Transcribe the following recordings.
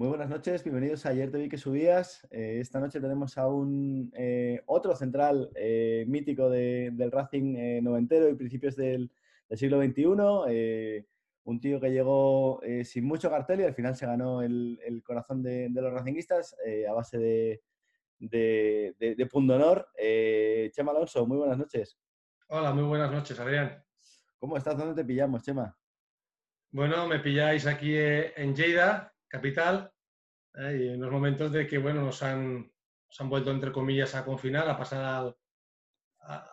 Muy buenas noches, bienvenidos a Ayer te vi que subías. Eh, esta noche tenemos a un eh, otro central eh, mítico del Racing noventero y principios del, siglo XXI. un tío que llegó sin mucho cartel y al final se ganó el, corazón de, los racinguistas a base de, de, de, pundonor. Chema Alonso, muy buenas noches. Hola, muy buenas noches, Adrián. ¿Cómo estás? ¿Dónde te pillamos, Chema? Bueno, me pilláis aquí en Lleida, capital, ¿eh? y en los momentos de que, bueno, nos han, han vuelto, entre comillas, a confinar, a pasar al,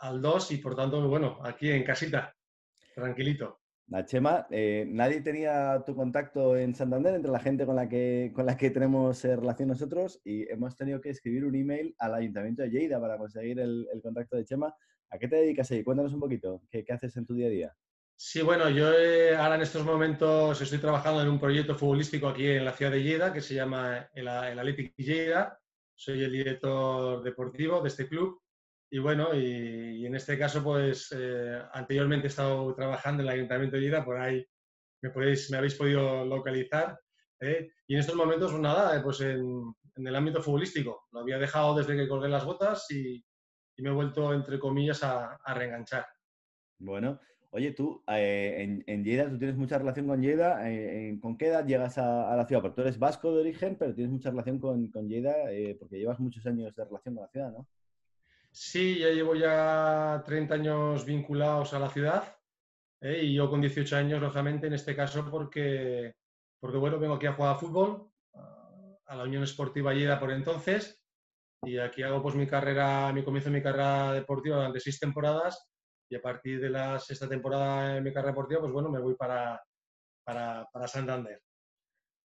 al 2 y, por tanto, bueno, aquí en casita, tranquilito. La Chema, eh, nadie tenía tu contacto en Santander entre la gente con la que, con la que tenemos eh, relación nosotros y hemos tenido que escribir un email al Ayuntamiento de Lleida para conseguir el, contacto de Chema. ¿A qué te dedicas ahí? Cuéntanos un poquito, ¿qué, haces en tu día a día? Sí, bueno, yo eh, ahora en estos momentos estoy trabajando en un proyecto futbolístico aquí en la ciudad de Lleida que se llama el, el Athletic Lleida. Soy el director deportivo de este club y bueno, y, en este caso, pues eh, anteriormente he estado trabajando en el Ayuntamiento de Lleida, por ahí me, podéis, me habéis podido localizar. ¿eh? Y en estos momentos, pues nada, pues en, el ámbito futbolístico. Lo había dejado desde que colgué las botas y, me he vuelto, entre comillas, a, a reenganchar. Bueno, Oye, tú eh, en, en, Lleida, tú tienes mucha relación con Lleida. Eh, ¿Con qué edad llegas a, la ciudad? Porque tú eres vasco de origen, pero tienes mucha relación con, con Lleida eh, porque llevas muchos años de relación con la ciudad, ¿no? Sí, ya llevo ya 30 años vinculados a la ciudad y yo con 18 años, lógicamente, en este caso, porque, porque bueno, vengo aquí a jugar a fútbol, a la Unión Esportiva Lleida por entonces, y aquí hago pues mi carrera, mi comienzo de mi carrera deportiva durante seis temporadas y a partir de la sexta temporada en mi carrera deportiva, pues bueno, me voy para, para, para Santander.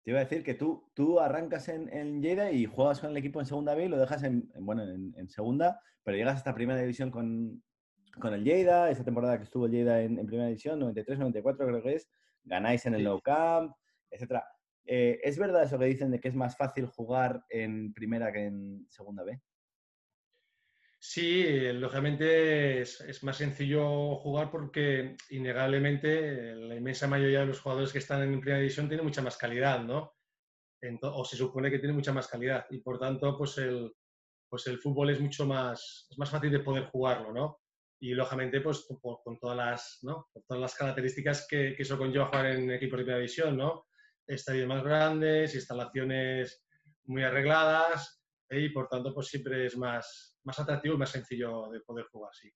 Te iba a decir que tú, tú arrancas en, en Lleida y juegas con el equipo en segunda B y lo dejas en, bueno, en, segunda, pero llegas hasta primera división con, con el Lleida, esa temporada que estuvo el Lleida en, primera división, 93, 94 creo que es, ganáis en el No Camp, etc. Eh, ¿Es verdad eso que dicen de que es más fácil jugar en primera que en segunda B? Sí, lógicamente es, más sencillo jugar porque innegablemente la inmensa mayoría de los jugadores que están en primera división tienen mucha más calidad, ¿no? o se supone que tienen mucha más calidad y por tanto pues el, pues el fútbol es mucho más, es más fácil de poder jugarlo, ¿no? Y lógicamente pues con todas las, ¿no? todas las características que, que eso conlleva jugar en equipos de primera división, ¿no? Estadios más grandes, instalaciones muy arregladas y por tanto pues siempre es más, más atractivo y más sencillo de poder jugar, sí.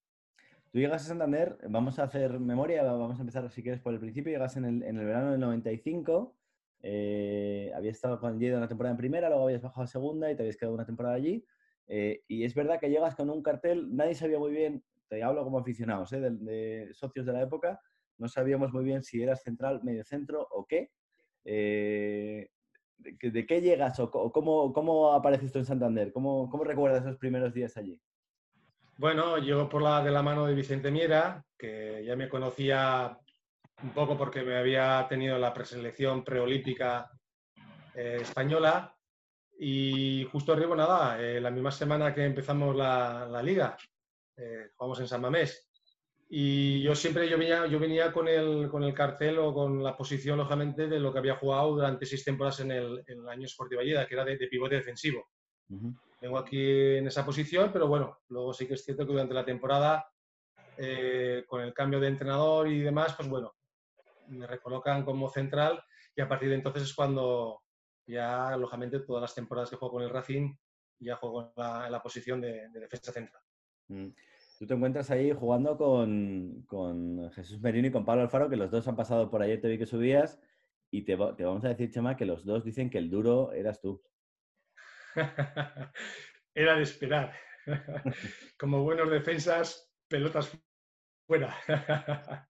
Tú llegas a Santander, vamos a hacer memoria, vamos a empezar si quieres por el principio, llegas en el, en el verano del 95, eh, habías estado con una temporada en primera, luego habías bajado a segunda y te habías quedado una temporada allí. Eh, y es verdad que llegas con un cartel, nadie sabía muy bien, te hablo como aficionados, eh, de, socios de la época, no sabíamos muy bien si eras central, medio centro o qué. Eh, ¿De, qué llegas o, cómo, cómo apareciste en Santander? ¿Cómo, ¿Cómo recuerdas esos primeros días allí? Bueno, llego por la de la mano de Vicente Miera, que ya me conocía un poco porque me había tenido la preselección preolímpica eh, española. Y justo arriba, nada, eh, la misma semana que empezamos la, la liga, eh, jugamos en San Mamés. Y yo siempre yo venía, yo venía con, el, con el cartel o con la posición, lógicamente, de lo que había jugado durante seis temporadas en el, en el año Sportiva Lleida, que era de, pivote defensivo. Vengo aquí en esa posición, pero bueno, luego sí que es cierto que durante la temporada, eh, con el cambio de entrenador y demás, pues bueno, me recolocan como central y a partir de entonces es cuando ya, lógicamente, todas las temporadas que juego con el Racing, ya juego en la, posición de, defensa central. Mm. Tú te encuentras ahí jugando con, Jesús Merino y con Pablo Alfaro, que los dos han pasado por ayer, te vi que subías, y te, vamos a decir, Chema, que los dos dicen que el duro eras tú. Era de esperar. Como buenos defensas, pelotas fuera.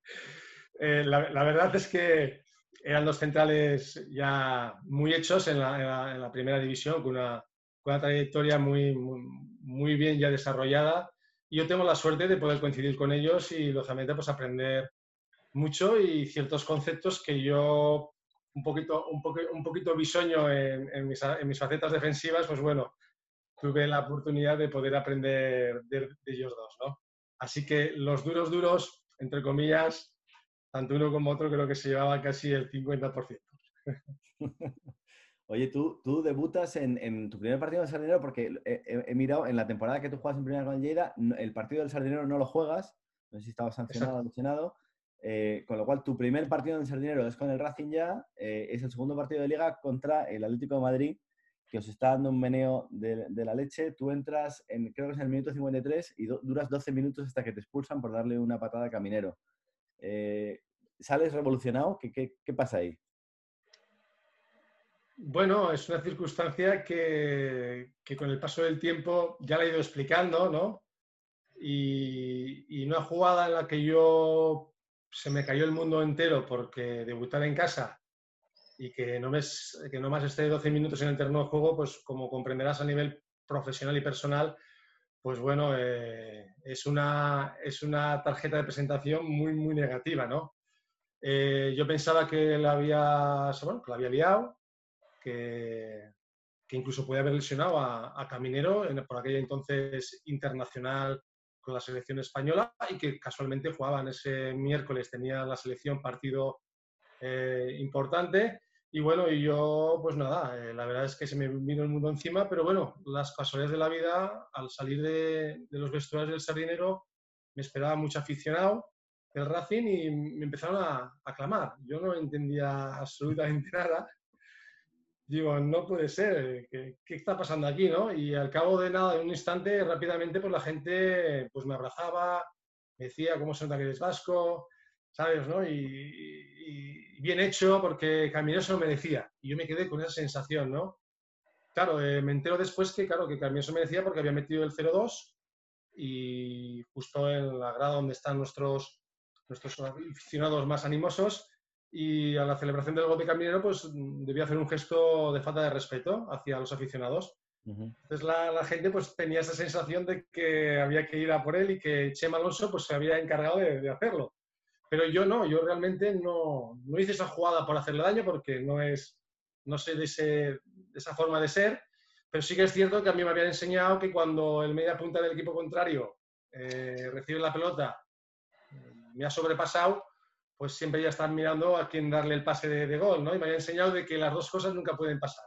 Eh, la, verdad es que eran dos centrales ya muy hechos en la, primera división, con una, trayectoria muy, muy bien ya desarrollada yo tengo la suerte de poder coincidir con ellos y, lógicamente, pues aprender mucho y ciertos conceptos que yo, un poquito, un un poquito bisoño en, mis, en, mis, facetas defensivas, pues bueno, tuve la oportunidad de poder aprender de, ellos dos, ¿no? Así que los duros, duros, entre comillas, tanto uno como otro creo que se llevaba casi el 50%. Oye, tú, tú debutas en, tu primer partido de Sardinero porque he, mirado en la temporada que tú juegas en primera con Lleida, el partido del Sardinero no lo juegas, no sé si estabas sancionado o sancionado, eh, con lo cual tu primer partido en Sardinero es con el Racing ya, eh, es el segundo partido de liga contra el Atlético de Madrid, que os está dando un meneo de, la leche. Tú entras, en, creo que es en el minuto 53 y duras 12 minutos hasta que te expulsan por darle una patada a Caminero. Eh, ¿Sales revolucionado? qué pasa ahí? Bueno, es una circunstancia que, con el paso del tiempo ya la he ido explicando, ¿no? Y, una jugada en la que yo se me cayó el mundo entero porque debutar en casa y que que no más esté 12 minutos en el terreno de juego, pues como comprenderás a nivel profesional y personal, pues bueno, eh, es, una, es una tarjeta de presentación muy, muy negativa, ¿no? Eh, yo pensaba que la había, bueno, que la había liado, que, incluso puede haber lesionado a, Caminero, en, por aquella entonces internacional con la selección española y que casualmente jugaban ese miércoles, tenía la selección partido eh, importante. Y bueno, y yo, pues nada, eh, la verdad es que se me vino el mundo encima, pero bueno, las casualidades de la vida, al salir de, los vestuarios del Sardinero, me esperaba mucho aficionado del Racing y me empezaron a aclamar. Yo no entendía absolutamente nada digo, no puede ser, ¿qué, está pasando aquí? ¿no? Y al cabo de nada, de un instante, rápidamente, pues la gente pues, me abrazaba, me decía cómo se nota que eres vasco, ¿sabes? ¿no? Y, bien hecho, porque Camilo se lo merecía. Y yo me quedé con esa sensación, ¿no? Claro, eh, me entero después que, claro, que Camilo se lo merecía porque había metido el 0-2 y justo en la grada donde están nuestros, nuestros aficionados más animosos, y a la celebración del gol de Caminero pues debía hacer un gesto de falta de respeto hacia los aficionados. Entonces la, gente pues tenía esa sensación de que había que ir a por él y que Chema Alonso pues se había encargado de, hacerlo. Pero yo no, yo realmente no, no, hice esa jugada por hacerle daño porque no es, no sé de, de, esa forma de ser, pero sí que es cierto que a mí me habían enseñado que cuando el media punta del equipo contrario eh, recibe la pelota, me ha sobrepasado, pues siempre ya están mirando a quién darle el pase de, gol, ¿no? Y me había enseñado de que las dos cosas nunca pueden pasar.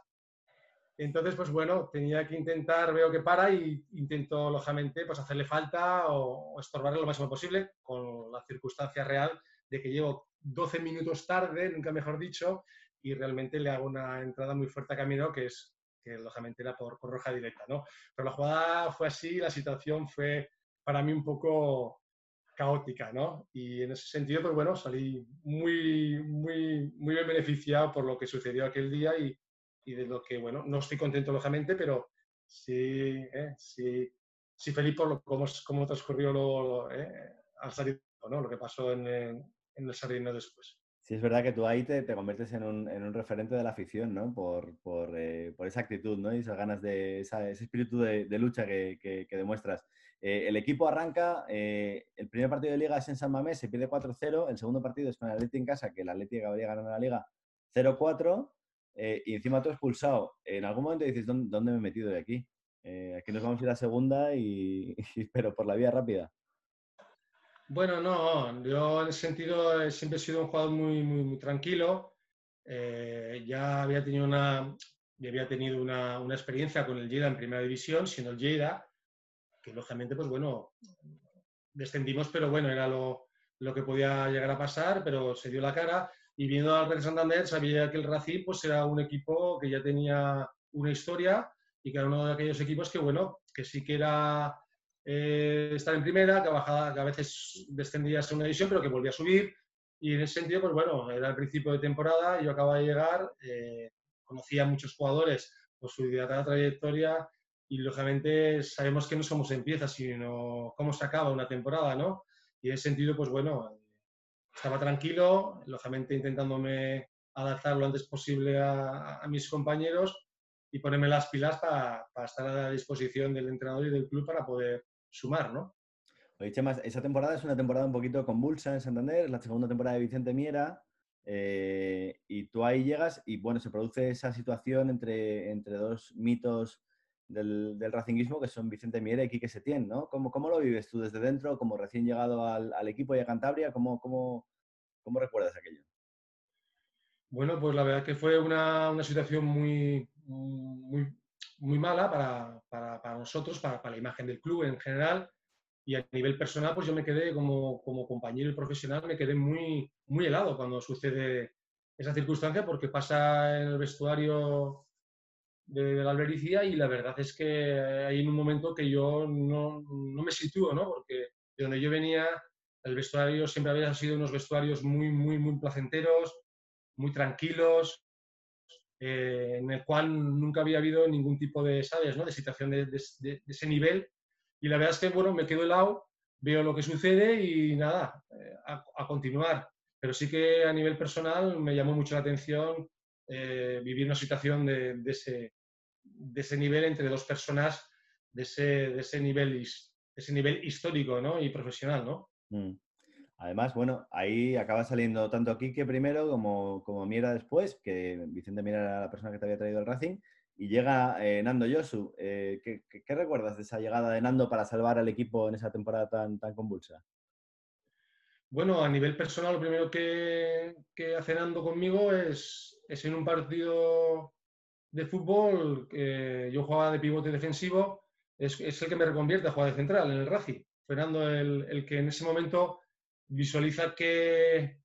Entonces, pues bueno, tenía que intentar, veo que para y intento, lógicamente, pues hacerle falta o, estorbarle lo máximo posible con la circunstancia real de que llevo 12 minutos tarde, nunca mejor dicho, y realmente le hago una entrada muy fuerte a Camino, que es que lógicamente era por, por roja directa, ¿no? Pero la jugada fue así, la situación fue para mí un poco caótica, ¿no? Y en ese sentido, pues bueno, salí muy, muy, muy bien beneficiado por lo que sucedió aquel día y, de lo que, bueno, no estoy contento lógicamente, pero sí, eh, sí, sí feliz por lo, cómo, cómo transcurrió lo, eh, al salir, ¿no? Lo que pasó en, en, el Sardino después. Sí, es verdad que tú ahí te, te conviertes en un, en un, referente de la afición, ¿no? Por, eh, esa actitud, ¿no? Y esas ganas de, ese espíritu de, lucha que, que, demuestras. Eh, el equipo arranca, eh, el primer partido de liga es en San Mamés, se pierde 4-0, el segundo partido es con el Atleti en casa, que el Atleti acabaría ganando la liga 0-4, eh, y encima todo expulsado. En algún momento dices, ¿dónde, me he metido de aquí? aquí nos vamos a ir a segunda, y, pero por la vía rápida. Bueno, no, yo en ese sentido siempre he sido un jugador muy, muy, tranquilo. ya había tenido una, había tenido una, una, experiencia con el Lleida en primera división, siendo el Lleida, que lógicamente, pues bueno, descendimos, pero bueno, era lo, que podía llegar a pasar, pero se dio la cara. Y viendo al Real Santander, sabía que el Racing pues, era un equipo que ya tenía una historia y que era uno de aquellos equipos que, bueno, que sí que era eh, estar en primera, que, bajaba, que a veces descendía a segunda división, pero que volvía a subir. Y en ese sentido, pues bueno, era el principio de temporada, yo acababa de llegar, eh, conocía a muchos jugadores por su dilatada trayectoria y lógicamente sabemos que no somos en piezas, sino cómo se acaba una temporada, ¿no? Y en ese sentido, pues bueno, estaba tranquilo, lógicamente intentándome adaptar lo antes posible a, mis compañeros y ponerme las pilas para, estar a la disposición del entrenador y del club para poder sumar, ¿no? Oye, Chema, esa temporada es una temporada un poquito convulsa en Santander, la segunda temporada de Vicente Miera, eh, y tú ahí llegas y bueno, se produce esa situación entre, entre dos mitos del, del racinguismo, que son Vicente Miera y Quique Setién, ¿no? ¿Cómo, ¿Cómo, lo vives tú desde dentro, como recién llegado al, al equipo y a Cantabria? ¿Cómo, cómo, cómo recuerdas aquello? Bueno, pues la verdad que fue una, una situación muy, muy, muy mala para, para, para nosotros, para, para, la imagen del club en general. Y a nivel personal, pues yo me quedé como, como compañero y profesional, me quedé muy, muy helado cuando sucede esa circunstancia, porque pasa en el vestuario de la albericia y la verdad es que hay un momento que yo no, no me sitúo, ¿no? Porque de donde yo venía, el vestuario siempre había sido unos vestuarios muy, muy, muy placenteros, muy tranquilos, eh, en el cual nunca había habido ningún tipo de, ¿sabes?, ¿no? de situación de, de, de, ese nivel. Y la verdad es que, bueno, me quedo helado, veo lo que sucede y nada, eh, a, continuar. Pero sí que a nivel personal me llamó mucho la atención eh, vivir una situación de, ese, de ese nivel entre dos personas de ese, de ese, nivel, ese nivel histórico ¿no? y profesional. ¿no? Mm. Además, bueno, ahí acaba saliendo tanto Quique primero como, como después, que Vicente Miera era la persona que te había traído el Racing, y llega eh, Nando Yosu. Eh, ¿qué, recuerdas de esa llegada de Nando para salvar al equipo en esa temporada tan, tan convulsa? Bueno, a nivel personal, lo primero que, hace Nando conmigo es, es en un partido de fútbol, que yo jugaba de pivote defensivo, es, es, el que me reconvierte a jugar de central en el Racing. Fernando, el, el que en ese momento visualiza que,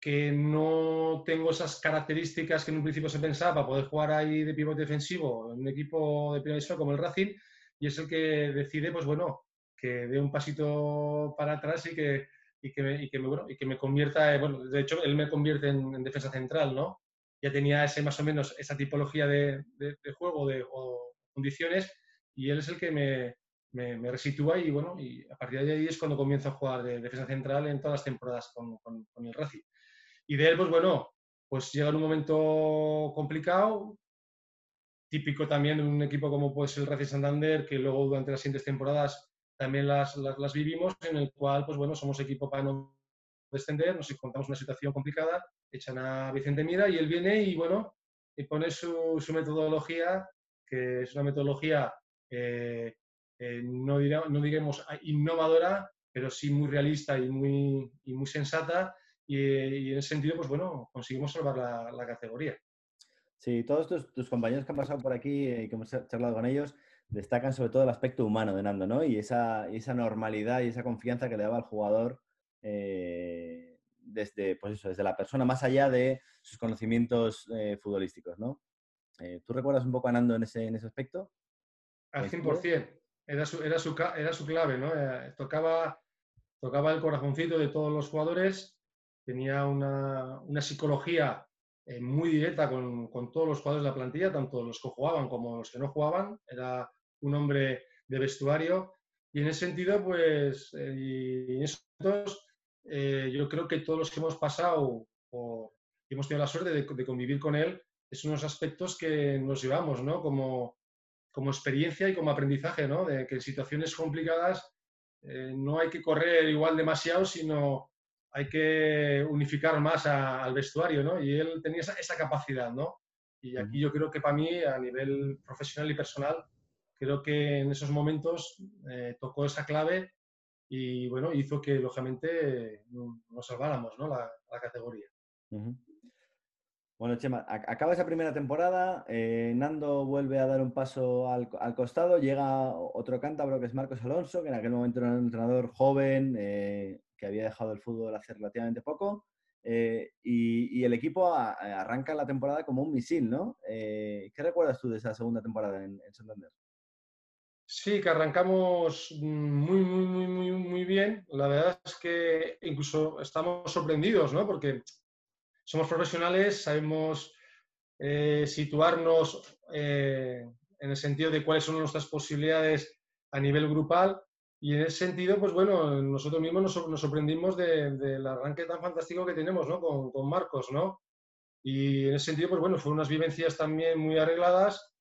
que no tengo esas características que en un principio se pensaba para poder jugar ahí de pivote defensivo en un equipo de primera como el Racing, y es el que decide, pues bueno, que dé un pasito para atrás y que, y que, me, y que, me, bueno, y que me convierta, bueno, de hecho, él me convierte en, en, defensa central, ¿no? Ya tenía ese más o menos esa tipología de juego de, o condiciones y él es el que me, me, me, resitúa y bueno, y a partir de ahí es cuando comienzo a jugar de defensa central en todas las temporadas con, con, el Racing. Y de él, pues bueno, pues llega en un momento complicado, típico también de un equipo como puede ser el Racing Santander, que luego durante las siguientes temporadas también las, las, las, vivimos, en el cual, pues bueno, somos equipo para no descender, nos encontramos una situación complicada, echan a Vicente Mira y él viene y bueno, y pone su, su metodología, que es una metodología eh, eh, no, dirá, no digamos innovadora, pero sí muy realista y muy, y muy sensata. Y, y, en ese sentido, pues bueno, conseguimos salvar la, la categoría. Sí, todos tus, tus, compañeros que han pasado por aquí y que hemos charlado con ellos destacan sobre todo el aspecto humano de Nando, ¿no? Y esa, esa normalidad y esa confianza que le daba al jugador eh, desde, pues eso, desde la persona, más allá de sus conocimientos eh, futbolísticos, ¿no? Eh, ¿Tú recuerdas un poco a Nando en ese, en ese aspecto? Al 100% era su, era su, era su clave, ¿no? Eh, tocaba, tocaba el corazoncito de todos los jugadores, tenía una, una psicología eh, muy directa con, con, todos los jugadores de la plantilla, tanto los que jugaban como los que no jugaban, era un hombre de vestuario y en ese sentido, pues, eh, y en esos, eh, yo creo que todos los que hemos pasado o hemos tenido la suerte de, de convivir con él, es unos aspectos que nos llevamos, ¿no? Como, como experiencia y como aprendizaje, ¿no? De que en situaciones complicadas eh, no hay que correr igual demasiado, sino hay que unificar más a, al vestuario, ¿no? Y él tenía esa, esa, capacidad, ¿no? Y aquí yo creo que para mí, a nivel profesional y personal, creo que en esos momentos eh, tocó esa clave y, bueno, hizo que, lógicamente, nos salváramos, ¿no? La, la categoría. Uh -huh. Bueno, Chema, acaba esa primera temporada, eh, Nando vuelve a dar un paso al, al, costado, llega otro cántabro que es Marcos Alonso, que en aquel momento era un entrenador joven, eh, que había dejado el fútbol hace relativamente poco, eh, y, el equipo arranca la temporada como un misil, ¿no? Eh, ¿Qué recuerdas tú de esa segunda temporada en, en, Santander? Sí, que arrancamos muy, muy, muy, muy, muy bien. La verdad es que incluso estamos sorprendidos, ¿no? Porque somos profesionales, sabemos eh, situarnos eh, en el sentido de cuáles son nuestras posibilidades a nivel grupal y en ese sentido, pues bueno, nosotros mismos nos, nos sorprendimos del de, de arranque tan fantástico que tenemos ¿no? con, con, Marcos, ¿no? Y en ese sentido, pues bueno, fueron unas vivencias también muy arregladas.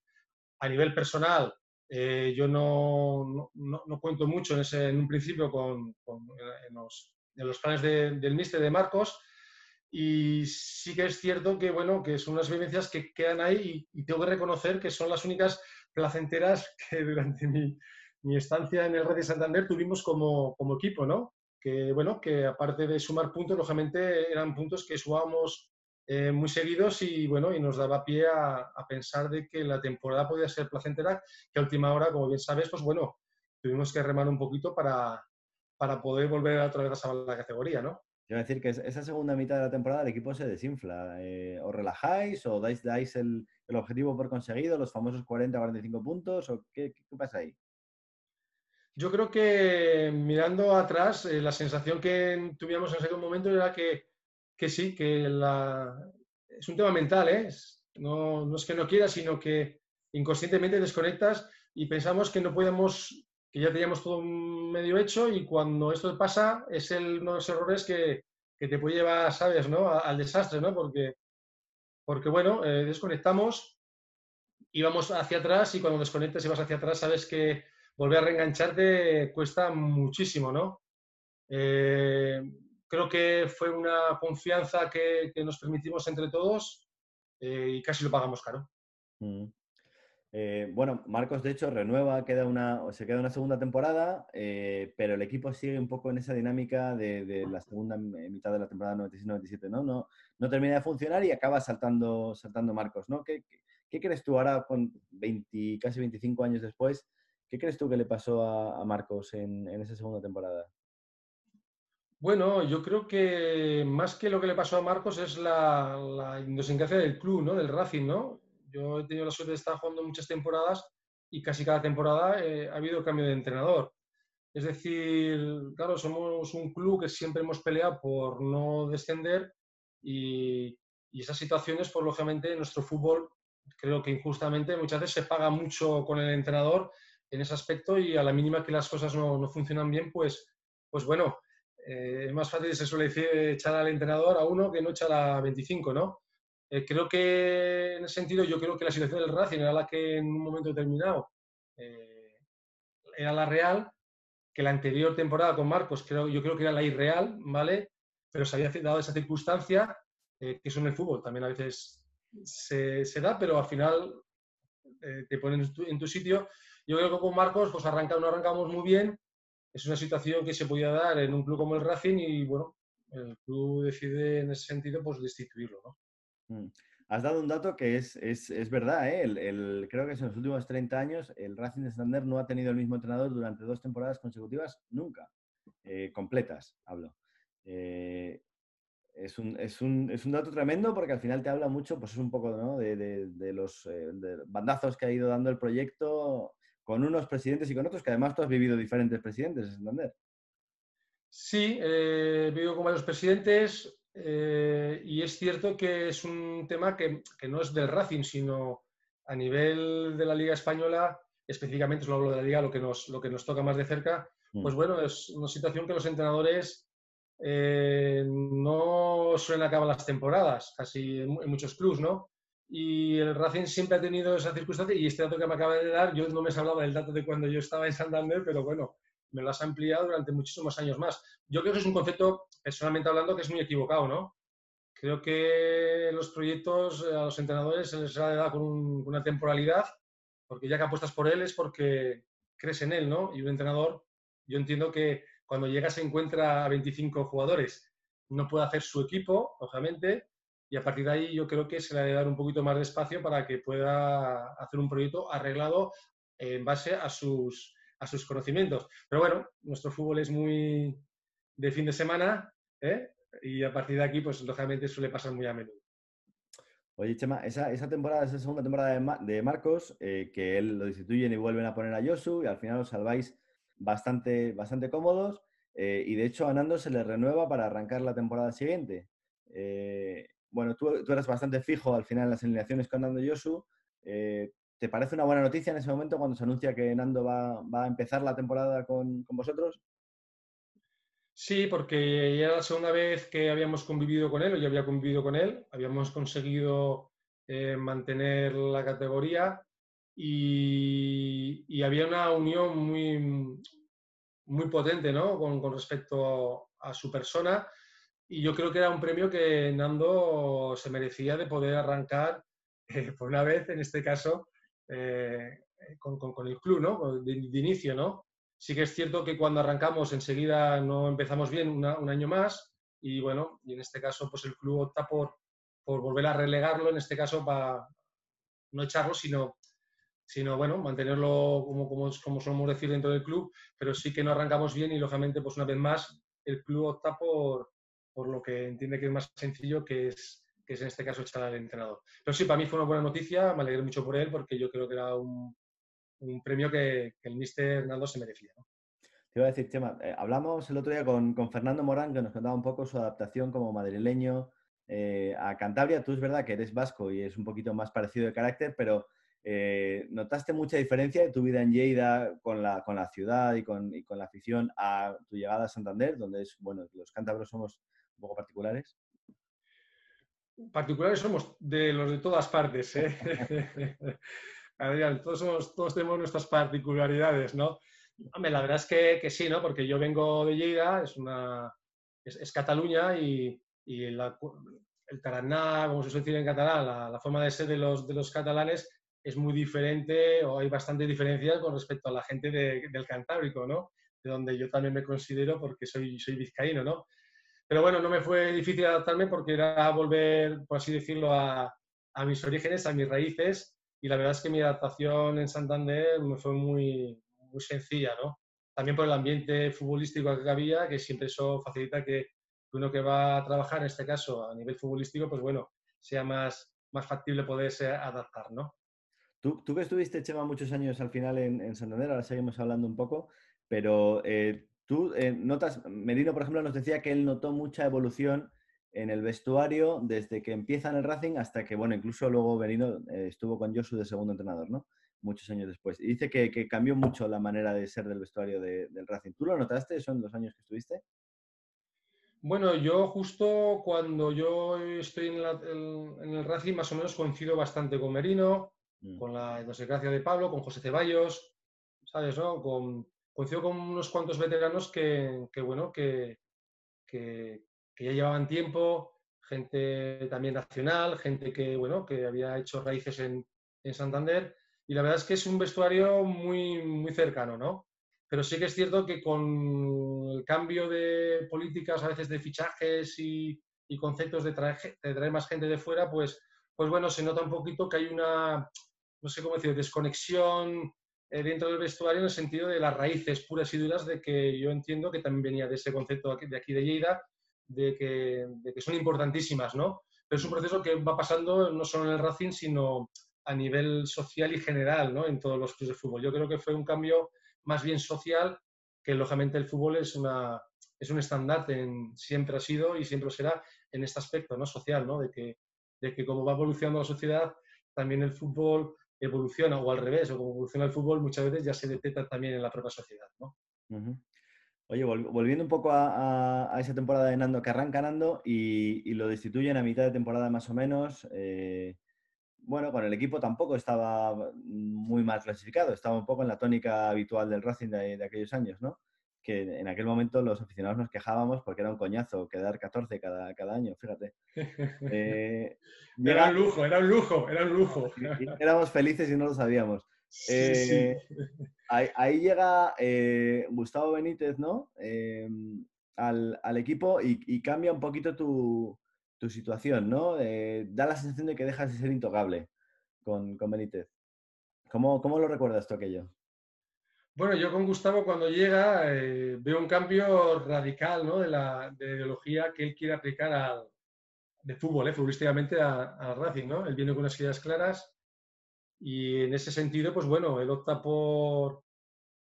A nivel personal, eh, yo no, no, no, cuento mucho en, ese, en un principio con, con en, los, en, los, planes de, del míster de Marcos, Y sí que es cierto que, bueno, que son unas vivencias que quedan ahí y, tengo que reconocer que son las únicas placenteras que durante mi, estancia en el Red de Santander tuvimos como, como, equipo, ¿no? Que, bueno, que aparte de sumar puntos, lógicamente eran puntos que sumábamos eh, muy seguidos y, bueno, y nos daba pie a, a, pensar de que la temporada podía ser placentera, que a última hora, como bien sabes, pues bueno, tuvimos que remar un poquito para, para poder volver otra vez a la categoría, ¿no? Quiero decir que esa segunda mitad de la temporada el equipo se desinfla. Eh, ¿Os relajáis o dais, dais el, el, objetivo por conseguido, los famosos 40-45 puntos? ¿O qué, pasa ahí? Yo creo que mirando atrás, eh, la sensación que tuvimos en ese momento era que, que sí, que la... es un tema mental, ¿eh? No, no es que no quieras, sino que inconscientemente desconectas y pensamos que no podemos que ya teníamos todo medio hecho y cuando esto pasa es el, uno de los errores que, que te puede llevar, ¿sabes?, ¿no? al desastre, ¿no? Porque, porque bueno, eh, desconectamos y vamos hacia atrás y cuando desconectas y vas hacia atrás sabes que volver a reengancharte cuesta muchísimo, ¿no? Eh, creo que fue una confianza que, que nos permitimos entre todos eh, y casi lo pagamos caro. Mm. Eh, bueno, Marcos de hecho renueva, queda una, se queda una segunda temporada, eh, pero el equipo sigue un poco en esa dinámica de, la segunda mitad de la temporada 96-97, ¿no? ¿no? No termina de funcionar y acaba saltando, saltando Marcos, ¿no? ¿Qué, crees tú ahora, con 20, casi 25 años después, qué crees tú que le pasó a, Marcos en, esa segunda temporada? Bueno, yo creo que más que lo que le pasó a Marcos es la, la del club, ¿no? Del Racing, ¿no? Yo he tenido la suerte de estar jugando muchas temporadas y casi cada temporada eh, ha habido cambio de entrenador. Es decir, claro, somos un club que siempre hemos peleado por no descender y, y esas situaciones, pues lógicamente, en nuestro fútbol creo que injustamente muchas veces se paga mucho con el entrenador en ese aspecto y a la mínima que las cosas no, no funcionan bien, pues, pues bueno, eh, es más fácil, se suele decir, echar al entrenador a uno que no echar a 25, ¿no? Eh, creo que en ese sentido yo creo que la situación del Racing era la que en un momento determinado eh, era la real, que la anterior temporada con Marcos creo, yo creo que era la irreal, ¿vale? Pero se había dado esa circunstancia, eh, que eso en el fútbol también a veces se, se da, pero al final te ponen en tu, sitio. Yo creo que con Marcos pues arranca, no arrancamos muy bien, es una situación que se podía dar en un club como el Racing y bueno, el club decide en ese sentido pues destituirlo, ¿no? Mm. Has dado un dato que es, es, es verdad, ¿eh? el, creo que en los últimos 30 años el Racing de Santander no ha tenido el mismo entrenador durante dos temporadas consecutivas nunca, eh, completas, hablo. Eh, es, un, es, un, es, un, dato tremendo porque al final te habla mucho, pues es un poco ¿no? de, de, de, los bandazos que ha ido dando el proyecto con unos presidentes y con otros, que además tú has vivido diferentes presidentes en Santander. Sí, he vivido con varios presidentes, eh, y es cierto que es un tema que, que, no es del Racing, sino a nivel de la Liga Española, específicamente solo hablo de la Liga, lo que nos, lo que nos toca más de cerca, mm. pues bueno, es una situación que los entrenadores eh, no suelen acabar las temporadas, casi en, muchos clubs, ¿no? Y el Racing siempre ha tenido esa circunstancia y este dato que me acaba de dar, yo no me he hablado del dato de cuando yo estaba en Santander, pero bueno, me lo has ampliado durante muchísimos años más. Yo creo que es un concepto, personalmente hablando, que es muy equivocado, ¿no? Creo que los proyectos a los entrenadores se les ha dar con, una temporalidad, porque ya que apuestas por él es porque crees en él, ¿no? Y un entrenador, yo entiendo que cuando llega se encuentra a 25 jugadores, no puede hacer su equipo, obviamente, y a partir de ahí yo creo que se le ha de dar un poquito más de espacio para que pueda hacer un proyecto arreglado en base a sus, a sus conocimientos. Pero bueno, nuestro fútbol es muy de fin de semana ¿eh? y a partir de aquí, pues lógicamente suele pasar muy a menudo. Oye, Chema, esa, esa temporada, esa segunda temporada de, Marcos, eh, que él lo destituyen y vuelven a poner a Yosu y al final os salváis bastante, bastante cómodos eh, y de hecho a Nando se le renueva para arrancar la temporada siguiente. bueno, tú, tú, eras bastante fijo al final en las alineaciones con Nando y Yosu. ¿Te parece una buena noticia en ese momento cuando se anuncia que Nando va, a empezar la temporada con, vosotros? Sí, porque ya la segunda vez que habíamos convivido con él, o yo había convivido con él, habíamos conseguido eh, mantener la categoría y, había una unión muy, muy potente ¿no? con, respecto a, su persona. y yo creo que era un premio que Nando se merecía de poder arrancar eh, por una vez, en este caso, eh, con, el club, ¿no? De, inicio, ¿no? Sí que es cierto que cuando arrancamos enseguida no empezamos bien un año más y bueno, y en este caso pues el club opta por, por volver a relegarlo, en este caso para no echarlo, sino, sino bueno, mantenerlo como, como, como solemos decir dentro del club, pero sí que no arrancamos bien y lógicamente pues una vez más el club opta por, por lo que entiende que es más sencillo, que es, que es en este caso echar al entrenador. Pero sí, para mí fue una buena noticia, me alegré mucho por él porque yo creo que era un, un premio que, el mister Hernando se merecía. Te iba a decir, Chema, eh, hablamos el otro día con, Fernando Morán, que nos contaba un poco su adaptación como madrileño eh, a Cantabria. Tú es verdad que eres vasco y es un poquito más parecido de carácter, pero eh, ¿notaste mucha diferencia de tu vida en Lleida con la, con la ciudad y con, y con, la afición a tu llegada a Santander, donde es, bueno, los cántabros somos un poco particulares? Particulares somos de los de todas partes, ¿eh? Adrián, todos, todos tenemos nuestras particularidades, ¿no? Hombre, la verdad es que, que, sí, ¿no? Porque yo vengo de Lleida, es, una, es, Cataluña y, y el taraná, como se suele decir en catalán, la, la, forma de ser de los, de los catalanes es muy diferente o hay bastantes diferencias con respecto a la gente de, del Cantábrico, ¿no? De donde yo también me considero porque soy, soy vizcaíno, ¿no? Pero bueno, no me fue difícil adaptarme porque era volver, por así decirlo, a, mis orígenes, a mis raíces y la verdad es que mi adaptación en Santander me fue muy, muy sencilla, ¿no? También por el ambiente futbolístico que había, que siempre eso facilita que uno que va a trabajar, en este caso, a nivel futbolístico, pues bueno, sea más, más factible poderse adaptar, ¿no? Tú, tú que estuviste, Chema, muchos años al final en, Santander, ahora seguimos hablando un poco, pero eh, tú eh, notas, Merino, por ejemplo, nos decía que él notó mucha evolución en el vestuario desde que empieza en el Racing hasta que, bueno, incluso luego Benino eh, estuvo con Josu de segundo entrenador, ¿no? Muchos años después. Y dice que, cambió mucho la manera de ser del vestuario del Racing. ¿Tú lo notaste eso en los años que estuviste? Bueno, yo justo cuando yo estoy en, el Racing más o menos coincido bastante con Merino, mm. con la gracia de Pablo, con José Ceballos, ¿sabes? No? Con, coincido con unos cuantos veteranos que, bueno, que, que, ya llevaban tiempo, gente también nacional, gente que, bueno, que había hecho raíces en, en, Santander. Y la verdad es que es un vestuario muy, muy cercano, ¿no? Pero sí que es cierto que con el cambio de políticas, a veces de fichajes y, y conceptos de traer, de traer, más gente de fuera, pues, pues bueno, se nota un poquito que hay una, no sé cómo decir, desconexión dentro del vestuario en el sentido de las raíces puras y duras de que yo entiendo que también venía de ese concepto de aquí de Lleida de que, de que son importantísimas, ¿no? Pero es un proceso que va pasando no solo en el Racing, sino a nivel social y general, ¿no? En todos los clubes de fútbol. Yo creo que fue un cambio más bien social, que lógicamente el fútbol es, una, es un estandarte, en, siempre ha sido y siempre será en este aspecto, ¿no? Social, ¿no? De que, de que como va evolucionando la sociedad, también el fútbol evoluciona, o al revés, o como evoluciona el fútbol, muchas veces ya se detecta también en la propia sociedad, ¿no? Oye, volviendo un poco a, esa temporada de Nando que arranca Nando y, lo destituyen a mitad de temporada más o menos. Eh, bueno, con el equipo tampoco estaba muy mal clasificado, estaba un poco en la tónica habitual del Racing de, aquellos años, ¿no? Que en aquel momento los aficionados nos quejábamos porque era un coñazo quedar 14 cada, cada año, fíjate. Eh, era un lujo, era un lujo, era un lujo. Éramos felices y no lo sabíamos. Eh, ahí, llega eh, Gustavo Benítez, ¿no? Em, al, equipo y, cambia un poquito tu, situación, ¿no? Da la sensación de que dejas de ser intocable con, Benítez. ¿Cómo, ¿Cómo, lo recuerdas tú aquello? Bueno, yo con Gustavo cuando llega veo un cambio radical ¿no? de la ideología que él quiere aplicar al, de fútbol, ¿eh? futbolísticamente a, Racing. ¿no? Él viene con unas ideas claras y en ese sentido, pues bueno, él opta por,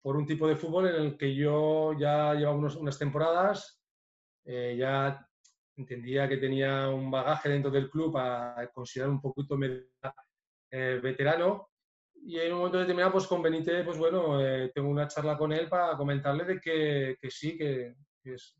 por un tipo de fútbol en el que yo ya llevaba unas temporadas, eh, ya entendía que tenía un bagaje dentro del club a considerar un poquito eh, veterano. Y en un momento determinado, pues con Benítez, pues bueno, eh, tengo una charla con él para comentarle de que, que sí, que,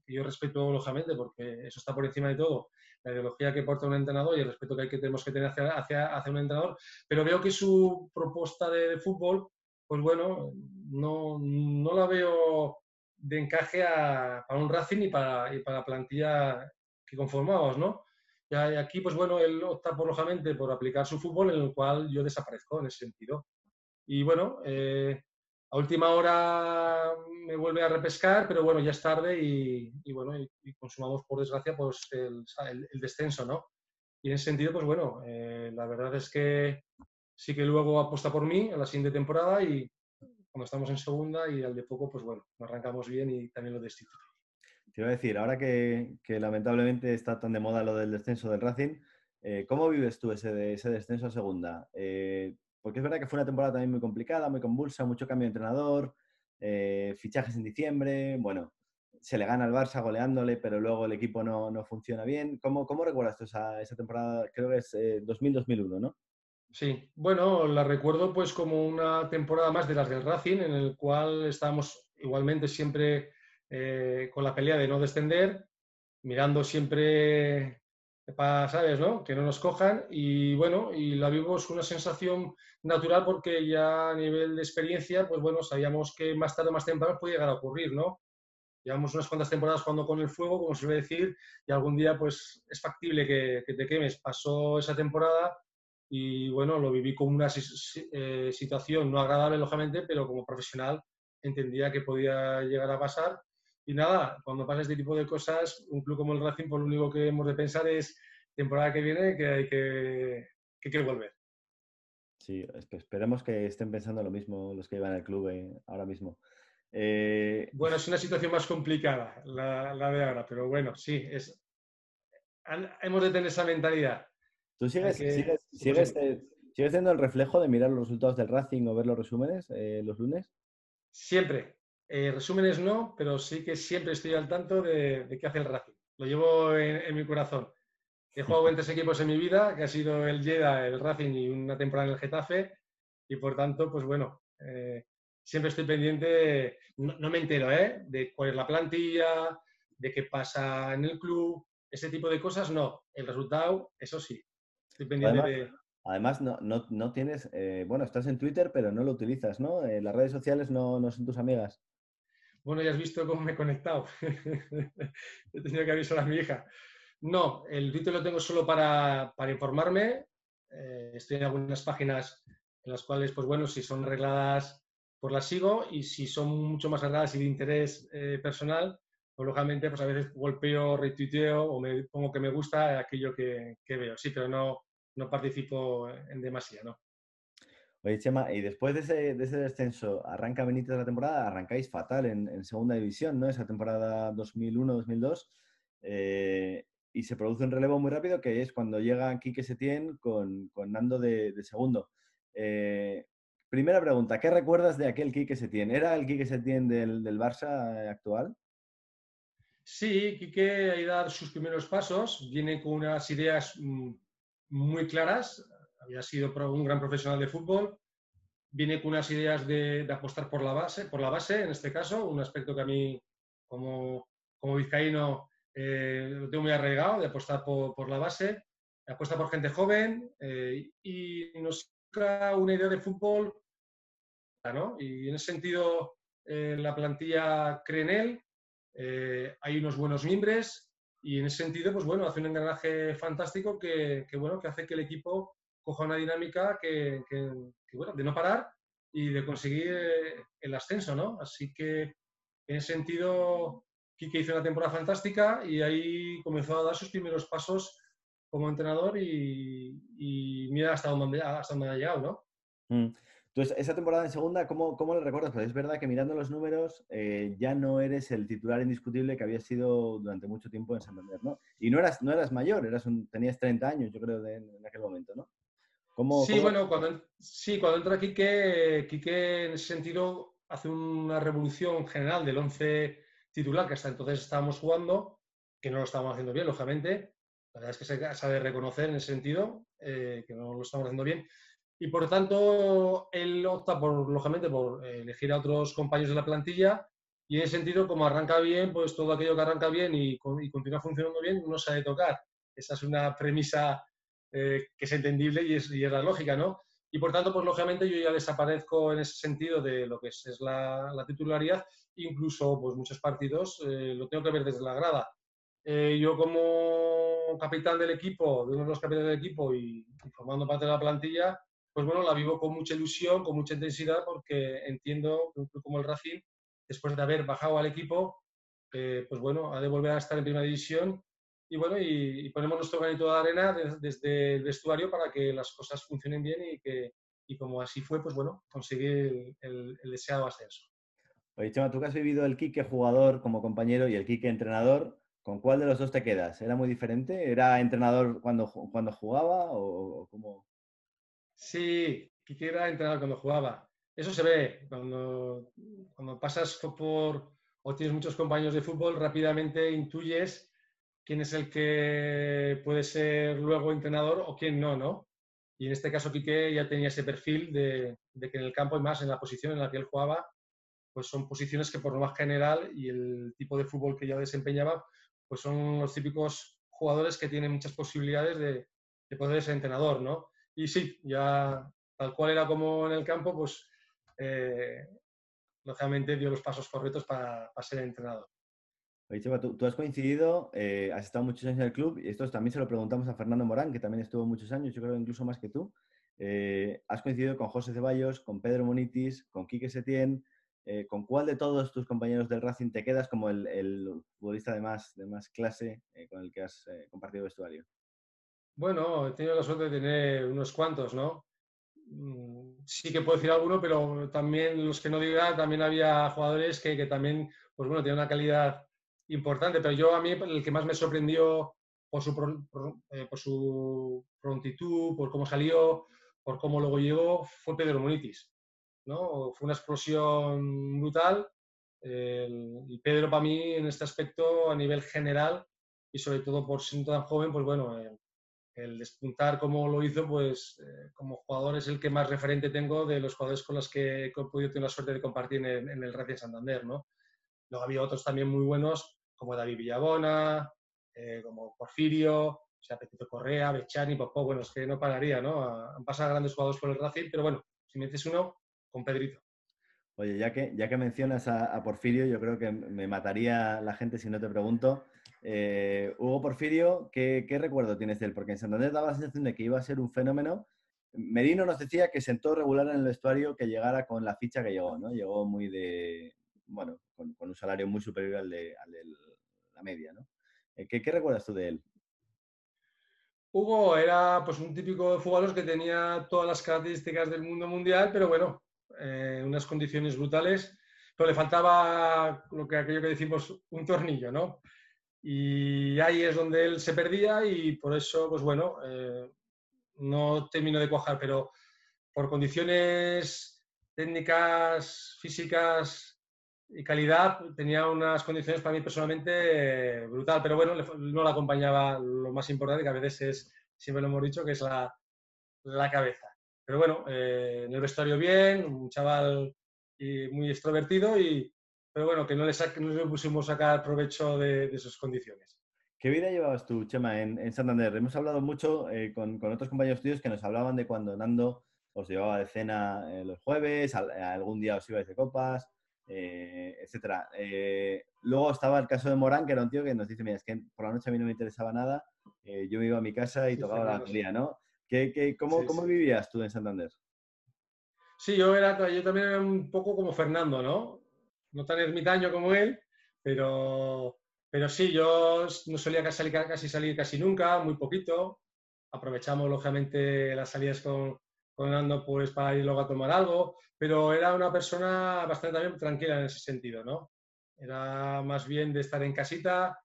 yo respeto lógicamente, porque eso está por encima de todo, la ideología que porta un entrenador y el respeto que, hay que tenemos que tener hacia, hacia, hacia un entrenador, pero veo que su propuesta de, fútbol, pues bueno, no, no, la veo de encaje a, para un Racing y para, y para la plantilla que conformamos, ¿no? Y aquí, pues bueno, él opta por, lógicamente, por aplicar su fútbol, en el cual yo desaparezco en ese sentido. Y bueno, eh, a última hora me vuelve a repescar, pero bueno, ya es tarde y, bueno, y, consumamos, por desgracia, pues el, descenso, ¿no? Y en ese sentido, pues bueno, eh, la verdad es que sí que luego apuesta por mí a la siguiente temporada y cuando estamos en segunda y al de poco, pues bueno, nos arrancamos bien y también lo destituye. Te iba a decir, ahora que, lamentablemente está tan de moda lo del descenso del Racing, eh, ¿cómo vives tú ese, ese descenso a segunda? Eh, porque es verdad que fue una temporada también muy complicada, muy convulsa, mucho cambio de entrenador, eh, fichajes en diciembre, bueno, se le gana al Barça goleándole, pero luego el equipo no, funciona bien. ¿Cómo, ¿Cómo, recuerdas tú esa, esa temporada? Creo que es 2000-2001, ¿no? Sí, bueno, la recuerdo pues como una temporada más de las del Racing, en el cual estábamos igualmente siempre eh, con la pelea de no descender, mirando siempre para, ¿sabes? No? Que no nos cojan y bueno, y la vimos una sensación natural porque ya a nivel de experiencia, pues bueno, sabíamos que más tarde o más temprano puede llegar a ocurrir, ¿no? Llevamos unas cuantas temporadas jugando con el fuego, como se suele decir, y algún día pues es factible que, te quemes. Pasó esa temporada y bueno, lo viví como una eh, situación no agradable, lógicamente, pero como profesional entendía que podía llegar a pasar y nada, cuando pasa este tipo de cosas, un club como el Racing, por pues lo único que hemos de pensar es temporada que viene que hay que, que, volver. Sí, esperemos que estén pensando lo mismo los que llevan el club eh, ahora mismo. Eh, bueno, es una situación más complicada la, la, de ahora, pero bueno, sí, es, hemos de tener esa mentalidad. ¿Tú sigues, sigues, sigues, eh, sigues, teniendo el reflejo de mirar los resultados del Racing o ver los resúmenes los lunes? Siempre, eh, resúmenes no, pero sí que siempre estoy al tanto de, qué hace el Racing. Lo llevo en, mi corazón. He jugado en tres equipos en mi vida, que ha sido el Lleda, el Racing y una temporada en el Getafe. Y por tanto, pues bueno, eh, siempre estoy pendiente, no, me entero, ¿eh? De cuál es la plantilla, de qué pasa en el club, ese tipo de cosas, no. El resultado, eso sí. Estoy pendiente además, de... Además, no, no, tienes, bueno, estás en Twitter, pero no lo utilizas, ¿no? las redes sociales no, no son tus amigas. Bueno, ya has visto cómo me he conectado. He tenido que avisar a mi hija. No, el Twitter lo tengo solo para, informarme. Eh, estoy en algunas páginas en las cuales, pues bueno, si son arregladas, pues las sigo y si son mucho más arregladas y de interés eh, personal, pues lógicamente, pues a veces golpeo, retuiteo o me pongo que me gusta aquello que, que veo. Sí, pero no, no participo en demasía, ¿no? Oye, Chema, y después de ese, descenso, arranca Benítez la temporada, arrancáis fatal en, segunda división, ¿no? Esa temporada 2001-2002. Eh, y se produce un relevo muy rápido que es cuando llega Quique Setién con, con Nando de, segundo. Eh, primera pregunta, ¿qué recuerdas de aquel Quique Setién? ¿Era el Quique Setién del, del Barça actual? Sí, Quique ahí dar sus primeros pasos, viene con unas ideas mm, muy claras, había sido un gran profesional de fútbol, viene con unas ideas de, apostar por la base, por la base en este caso, un aspecto que a mí como, como vizcaíno eh, lo tengo muy arraigado, de apostar por, la base, apuesta por gente joven eh, y nos da una idea de fútbol, ¿no? Y en ese sentido eh, la plantilla cree en él, hay unos buenos miembros y en ese sentido, pues bueno, hace un engranaje fantástico que, que, bueno, que hace que el equipo coja una dinámica que, bueno, de no parar y de conseguir eh, el ascenso, ¿no? Así que en ese sentido, Quique hizo una temporada fantástica y ahí comenzó a dar sus primeros pasos como entrenador y, mira hasta dónde, hasta dónde ha llegado, ¿no? Mm. Entonces, esa temporada en segunda, ¿cómo, cómo lo recuerdas? Pues es verdad que mirando los números eh, ya no eres el titular indiscutible que había sido durante mucho tiempo en Santander, ¿no? Y no eras, no eras mayor, eras tenías 30 años, yo creo, en aquel momento, ¿no? Sí, bueno, cuando, sí, cuando entra Quique, Quique en ese sentido hace una revolución general del 11 titular que hasta entonces estábamos jugando, que no lo estábamos haciendo bien, lógicamente. La verdad es que se sabe reconocer en ese sentido eh, que no lo estamos haciendo bien. Y por tanto, él opta, por, lógicamente, por elegir a otros compañeros de la plantilla. Y en ese sentido, como arranca bien, pues todo aquello que arranca bien y, y continúa funcionando bien, no sabe tocar. Esa es una premisa eh, que es entendible y es, y es, la lógica, ¿no? Y por tanto, pues lógicamente yo ya desaparezco en ese sentido de lo que es, la, titularidad, incluso pues muchos partidos eh, lo tengo que ver desde la grada. eh, yo como capitán del equipo, de uno de los capitanes del equipo y, formando parte de la plantilla, pues bueno, la vivo con mucha ilusión, con mucha intensidad, porque entiendo que un club como el Racing, después de haber bajado al equipo, eh, pues bueno, ha de volver a estar en primera división y bueno, y, ponemos nuestro granito de arena desde el vestuario para que las cosas funcionen bien y que, y como así fue, pues bueno, conseguir el, el, deseado ascenso. Oye, Chema, tú que has vivido el Quique jugador como compañero y el Quique entrenador, ¿Con cuál de los dos te quedas? ¿Era muy diferente? ¿Era entrenador cuando, cuando jugaba o, cómo? Sí, Kiki era entrenador cuando jugaba. Eso se ve. Cuando, cuando pasas por o tienes muchos compañeros de fútbol, rápidamente intuyes quién es el que puede ser luego entrenador o quién no, ¿no? Y en este caso Quique ya tenía ese perfil de, que en el campo y más en la posición en la que él jugaba, pues son posiciones que por lo más general y el tipo de fútbol que ya desempeñaba, pues son los típicos jugadores que tienen muchas posibilidades de, poder ser entrenador, ¿no? Y sí, ya tal cual era como en el campo, pues eh, lógicamente dio los pasos correctos para, ser entrenador. Oye, Cheva, tú, has coincidido, eh, has estado muchos años en el club y esto también se lo preguntamos a Fernando Morán, que también estuvo muchos años, yo creo incluso más que tú. Eh, has coincidido con José Ceballos, con Pedro Monitis, con Quique Setién, eh, ¿con cuál de todos tus compañeros del Racing te quedas como el, futbolista de más, de más clase con el que has compartido vestuario? Bueno, he tenido la suerte de tener unos cuantos, ¿no? Mm, sí que puedo decir alguno, pero también los que no diga, también había jugadores que, también, pues bueno, tienen una calidad importante, pero yo a mí el que más me sorprendió por su, por su prontitud, por cómo salió, por cómo luego llegó, fue Pedro Monitis. ¿no? Fue una explosión brutal. y Pedro para mí en este aspecto a nivel general y sobre todo por siendo tan joven, pues bueno, el, despuntar como lo hizo, pues eh, como jugador es el que más referente tengo de los jugadores con los que he podido tener la suerte de compartir en, el Racing Santander, ¿no? Luego había otros también muy buenos, como David Villabona, eh, como Porfirio, o sea, Petito Correa, Bechani, Popó, bueno, es que no pararía, ¿no? Han pasado grandes jugadores por el Racing, pero bueno, si me dices uno, con Pedrito. Oye, ya que, ya que mencionas a, Porfirio, yo creo que me mataría la gente si no te pregunto. Eh, Hugo Porfirio, ¿qué, recuerdo tienes de él? Porque en Santander daba la sensación de que iba a ser un fenómeno. Merino nos decía que sentó regular en el vestuario que llegara con la ficha que llegó, ¿no? Llegó muy de, bueno, con, un salario muy superior al de, media, ¿no? Eh, ¿Qué, ¿Qué, recuerdas tú de él? Hugo era pues un típico jugador que tenía todas las características del mundo mundial, pero bueno, eh, unas condiciones brutales, pero le faltaba lo que aquello que decimos un tornillo, ¿no? Y ahí es donde él se perdía y por eso, pues bueno, eh, no terminó de cuajar, pero por condiciones técnicas, físicas y calidad, tenía unas condiciones para mí personalmente brutal, pero bueno, no la acompañaba lo más importante, que a veces es, siempre lo hemos dicho, que es la, la cabeza. Pero bueno, eh, en el vestuario bien, un chaval muy extrovertido, y, pero bueno, que no le, no pusimos a sacar provecho de, sus condiciones. ¿Qué vida llevabas tú, Chema, en, Santander? Hemos hablado mucho eh, con, otros compañeros tuyos que nos hablaban de cuando Nando os llevaba de cena eh, los jueves, algún día os ibais de copas, etcétera. luego estaba el caso de Morán, que era un tío que nos dice, mira, es que por la noche a mí no me interesaba nada, yo me iba a mi casa y tocaba la batería, ¿no? cómo, vivías tú en Santander? Sí, yo, era, yo también era un poco como Fernando, ¿no? No tan ermitaño como él, pero, pero sí, yo no solía casi, casi salir casi nunca, muy poquito. Aprovechamos, lógicamente, las salidas con, con Nando pues, para ir luego a tomar algo, pero era una persona bastante también tranquila en ese sentido, ¿no? Era más bien de estar en casita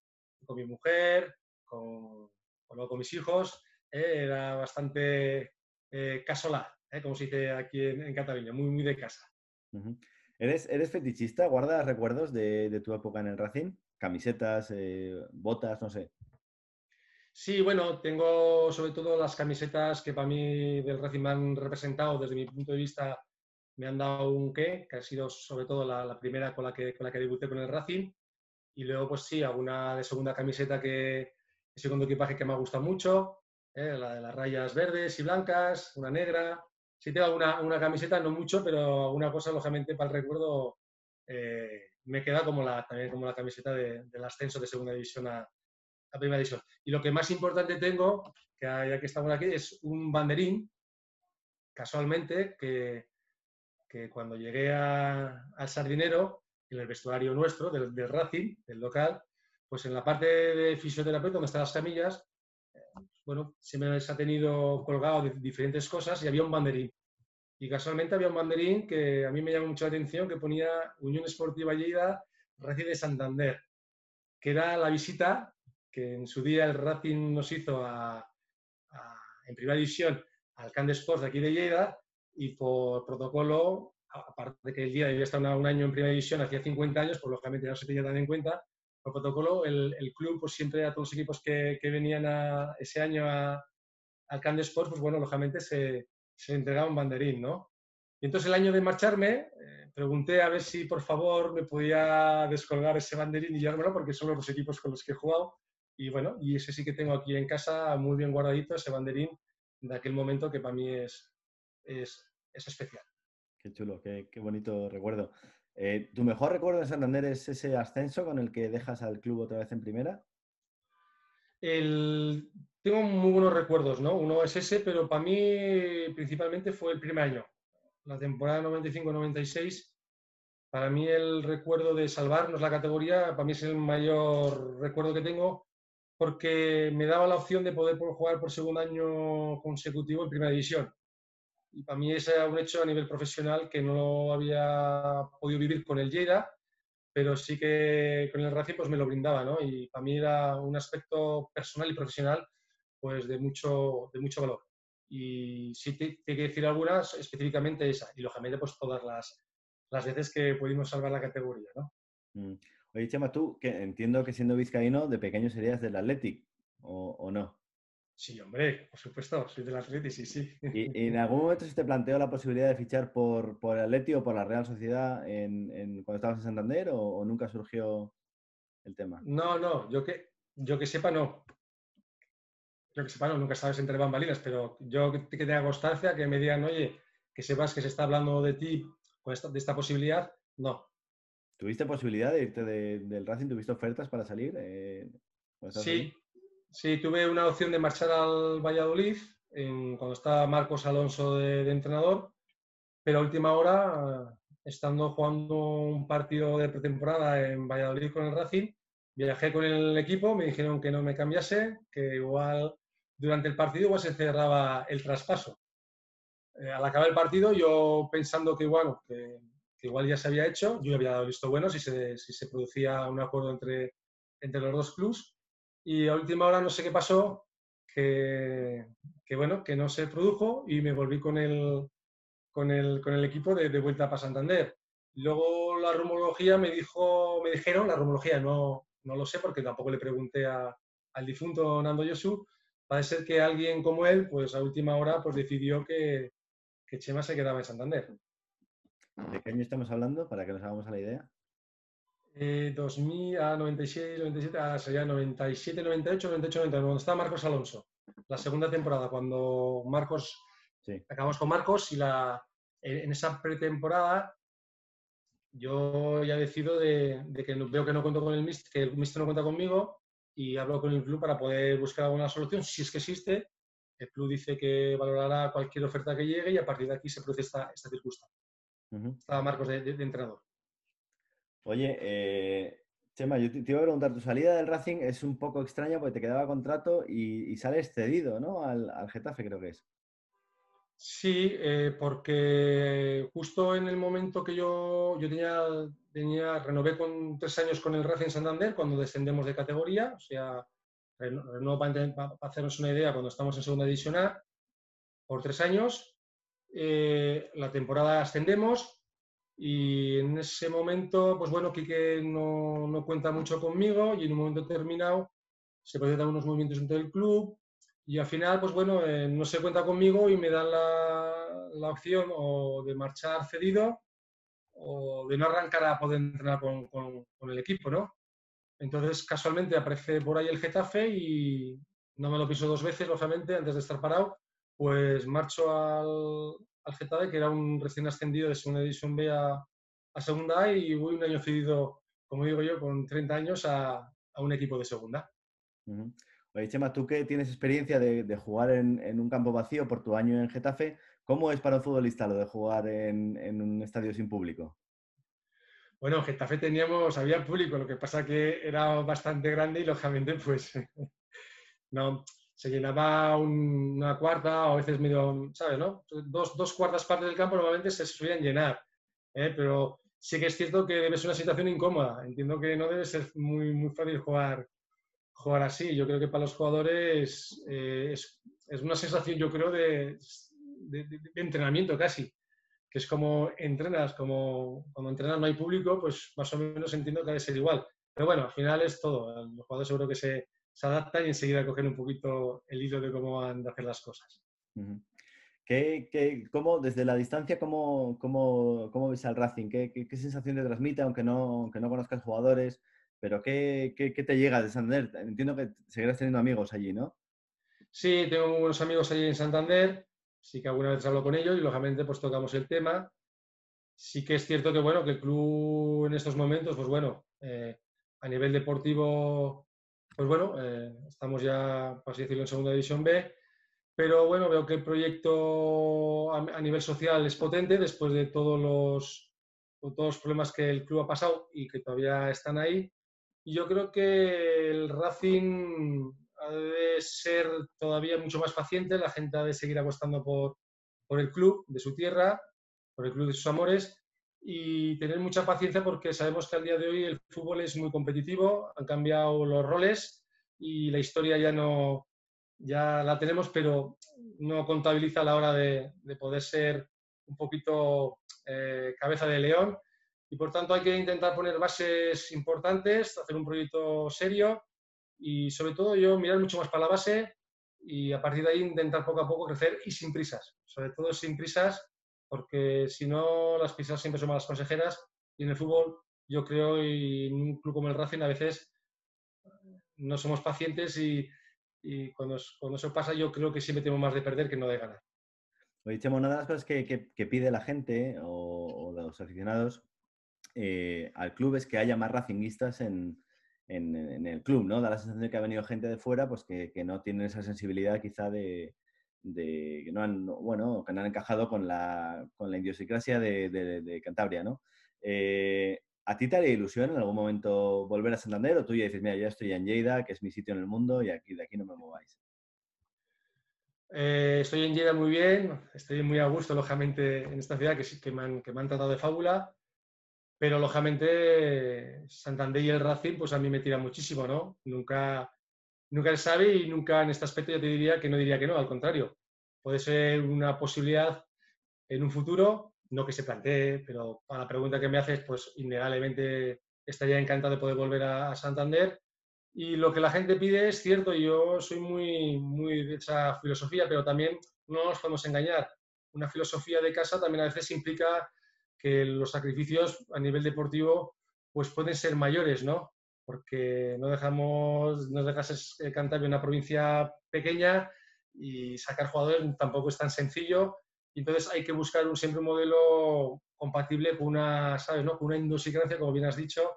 con mi mujer, con, con mis hijos ¿eh? era bastante eh, casolá, ¿eh? como se dice aquí en, Cataluña, muy, muy de casa. ¿Eres, ¿Eres fetichista? ¿Guardas recuerdos de, tu época en el Racing? ¿Camisetas, botas, no sé? Sí, bueno, tengo sobre todo las camisetas que para mí del Racing me han representado desde mi punto de vista, me han dado un qué, que ha sido sobre todo la, primera con la, que, con la que debuté con el Racing. Y luego, pues sí, alguna de segunda camiseta que, de segundo equipaje que me ha gustado mucho. ¿eh? la de las rayas verdes y blancas, una negra. Sí tengo una, una camiseta, no mucho, pero alguna cosa, lógicamente, para el recuerdo eh, me queda como la, también como la camiseta del ascenso de segunda división a, la primera división. Y lo que más importante tengo, que ya que estamos aquí, es un banderín, casualmente, que, que cuando llegué al Sardinero, en el vestuario nuestro, del, Racing, del local, pues en la parte de fisioterapeuta, donde están las camillas, eh, bueno, se me ha tenido colgado diferentes cosas y había un banderín. Y casualmente había un banderín que a mí me llamó mucho la atención, que ponía Unión Esportiva Lleida, Racing de Santander, que era la visita que en su día el Racing nos hizo a, en primera división al Can de Sports de aquí de Lleida y por protocolo, aparte de que el día debía estar un año en primera división, hacía 50 años, pues lógicamente no se tenía tan en cuenta, por protocolo el, el club pues siempre a todos los equipos que, que venían a, ese año al Can de Sports, pues bueno, lógicamente se, se entregaba un banderín, ¿no? Y entonces el año de marcharme, eh, pregunté a ver si por favor me podía descolgar ese banderín y llevármelo porque son los equipos con los que he jugado. Y bueno, y ese sí que tengo aquí en casa muy bien guardadito, ese banderín de aquel momento que para mí es, es, es especial. Qué chulo, qué, qué bonito recuerdo. Eh, ¿Tu mejor recuerdo de Santander es ese ascenso con el que dejas al club otra vez en primera? El, tengo muy buenos recuerdos, ¿no? Uno es ese, pero para mí principalmente fue el primer año. La temporada 95-96, para mí el recuerdo de salvarnos la categoría, para mí es el mayor recuerdo que tengo, porque me daba la opción de poder jugar por segundo año consecutivo en primera división. Y para mí ese era un hecho a nivel profesional que no había podido vivir con el Lleida, pero sí que con el Racing pues me lo brindaba, ¿no? Y para mí era un aspecto personal y profesional pues de mucho, de mucho valor. Y sí te, te que decir algunas, específicamente esa, y lógicamente pues todas las, las veces que pudimos salvar la categoría, ¿no? Mm. Oye, Chema, tú que entiendo que siendo vizcaíno de pequeño serías del Athletic, ¿o, o no? Sí, hombre, por supuesto, soy del Athletic, sí, sí. ¿Y, ¿Y, en algún momento se te planteó la posibilidad de fichar por, por el Atleti o por la Real Sociedad en, en, cuando estabas en Santander o, o, nunca surgió el tema? No, no, yo que, yo que sepa no yo que sepa, no, nunca sabes entre bambalinas, pero yo que, que tenga constancia, que me digan, oye, que sepas que se está hablando de ti con esta, de esta posibilidad, no. ¿Tuviste posibilidad de irte de, del Racing? ¿Tuviste ofertas para salir? Eh, sí, sí, tuve una opción de marchar al Valladolid en, cuando estaba Marcos Alonso de, de, entrenador, pero a última hora, estando jugando un partido de pretemporada en Valladolid con el Racing, viajé con el equipo, me dijeron que no me cambiase, que igual durante el partido igual se cerraba el traspaso. Eh, al acabar el partido, yo pensando que, bueno, que, igual ya se había hecho, yo había dado visto bueno si se, producía un acuerdo entre, los dos clubs. Y a última hora no sé qué pasó, que, bueno, que no se produjo y me volví con el, equipo de, de vuelta para Santander. Luego la rumología me dijo, me dijeron, la rumología no, no lo sé porque tampoco le pregunté al difunto Nando Yosu, parece ser que alguien como él, pues a última hora, pues decidió que Chema se quedaba en Santander. ¿De qué año estamos hablando para que nos hagamos a la idea? Eh, 2000 a 96, 97, ah, sería 97, 98, 98, 99, cuando estaba Marcos Alonso, la segunda temporada, cuando Marcos, sí. acabamos con Marcos y la, en esa pretemporada yo ya decido de, de, que veo que no cuento con el Mister, que el Mister no cuenta conmigo y hablo con el club para poder buscar alguna solución, si es que existe. El club dice que valorará cualquier oferta que llegue y a partir de aquí se produce esta, esta circunstancia. Uh -huh. Estaba Marcos de, de, de, entrenador. Oye, eh, Chema, yo te, te, iba a preguntar, tu salida del Racing es un poco extraña porque te quedaba contrato y, y sales cedido, ¿no? Al, al, Getafe creo que es. Sí, eh, porque justo en el momento que yo, yo tenía tenía, renové con tres años con el Racing Santander cuando descendemos de categoría, o sea, renovo para, para, hacernos una idea cuando estamos en segunda división A, por tres años. Eh, la temporada ascendemos y en ese momento, pues bueno, Quique no, no cuenta mucho conmigo y en un momento determinado se presentan unos movimientos dentro del club y al final, pues bueno, eh, no se cuenta conmigo y me dan la, la opción o de marchar cedido o de no arrancar a poder entrenar con, con, con, el equipo, ¿no? Entonces, casualmente aparece por ahí el Getafe y no me lo piso dos veces, lógicamente, antes de estar parado, pues marcho al, al Getafe, que era un recién ascendido de segunda división B a, a segunda A y voy un año cedido, como digo yo, con 30 años a, a un equipo de segunda. Oye, Chema, tú que tienes experiencia de, jugar en, un campo vacío por tu año en Getafe, ¿cómo es para un futbolista lo de jugar en, un estadio sin público? Bueno, en Getafe teníamos, había público, lo que pasa que era bastante grande y lógicamente pues no, se llenaba una cuarta o a veces medio, ¿sabes? No? Dos, dos cuartas partes del campo normalmente se solían llenar, ¿eh? pero sí que es cierto que debe ser una situación incómoda. Entiendo que no debe ser muy, muy fácil jugar, jugar así. Yo creo que para los jugadores eh, es, es, una sensación, yo creo, de, de, entrenamiento casi, que es como entrenas, como cuando entrenas no hay público, pues más o menos entiendo que debe ser igual. Pero bueno, al final es todo. Los jugadores seguro que se, se adaptan y enseguida cogen un poquito el hilo de cómo van a hacer las cosas. ¿Qué, cómo, desde la distancia, cómo, cómo, cómo ves al Racing? ¿Qué, qué, sensación te transmite, aunque no, aunque no conozcas jugadores? Pero ¿qué, te llega de Santander? Entiendo que seguirás teniendo amigos allí, ¿no? Sí, tengo muy buenos amigos allí en Santander. Sí que alguna vez hablo con ellos y lógicamente pues tocamos el tema. Sí que es cierto que bueno, que el club en estos momentos, pues bueno, eh, a nivel deportivo, pues bueno, eh, estamos ya, por así decirlo, en segunda división B pero bueno, veo que el proyecto a, nivel social es potente después de todos los, todos los problemas que el club ha pasado y que todavía están ahí. Yo creo que el Racing ha de ser todavía mucho más paciente, la gente ha de seguir apostando por, por el club de su tierra, por el club de sus amores y tener mucha paciencia porque sabemos que al día de hoy el fútbol es muy competitivo, han cambiado los roles y la historia ya no, ya la tenemos, pero no contabiliza a la hora de, poder ser un poquito eh, cabeza de león. Y por tanto hay que intentar poner bases importantes, hacer un proyecto serio y sobre todo yo mirar mucho más para la base y a partir de ahí intentar poco a poco crecer y sin prisas. Sobre todo sin prisas, porque si no las prisas siempre son malas consejeras y en el fútbol yo creo y en un club como el Racing a veces no somos pacientes y, y cuando, cuando eso pasa yo creo que siempre tengo más de perder que no de ganar. Oye, Chemo, una de las cosas que, que, pide la gente o, los aficionados eh, al club es que haya más racinguistas en, en, el club, ¿no? Da la sensación de que ha venido gente de fuera pues que, que no tienen esa sensibilidad quizá de, de, que no han, bueno, que no han encajado con la, con la idiosincrasia de, de Cantabria, ¿no? Eh, ¿A ti te haría ilusión en algún momento volver a Santander o tú ya dices, mira, ya estoy en Lleida, que es mi sitio en el mundo y aquí, de aquí no me mováis? Eh, estoy en Lleida muy bien, estoy muy a gusto, lógicamente, en esta ciudad que, que, me, han, que me han tratado de fábula, pero lógicamente Santander y el Racing, pues a mí me tira muchísimo, ¿no? Nunca, nunca se sabe y nunca en este aspecto yo te diría que no diría que no, al contrario. Puede ser una posibilidad en un futuro, no que se plantee, pero a la pregunta que me haces, pues innegablemente estaría encantado de poder volver a, Santander. Y lo que la gente pide es cierto, yo soy muy, muy de esa filosofía, pero también no nos podemos engañar. Una filosofía de casa también a veces implica que los sacrificios a nivel deportivo pues pueden ser mayores, ¿no? Porque no dejamos, no dejas cantar en una provincia pequeña y sacar jugadores tampoco es tan sencillo entonces hay que buscar un, siempre un modelo compatible con una, ¿sabes, no? con una idiosincrasia, como bien has dicho,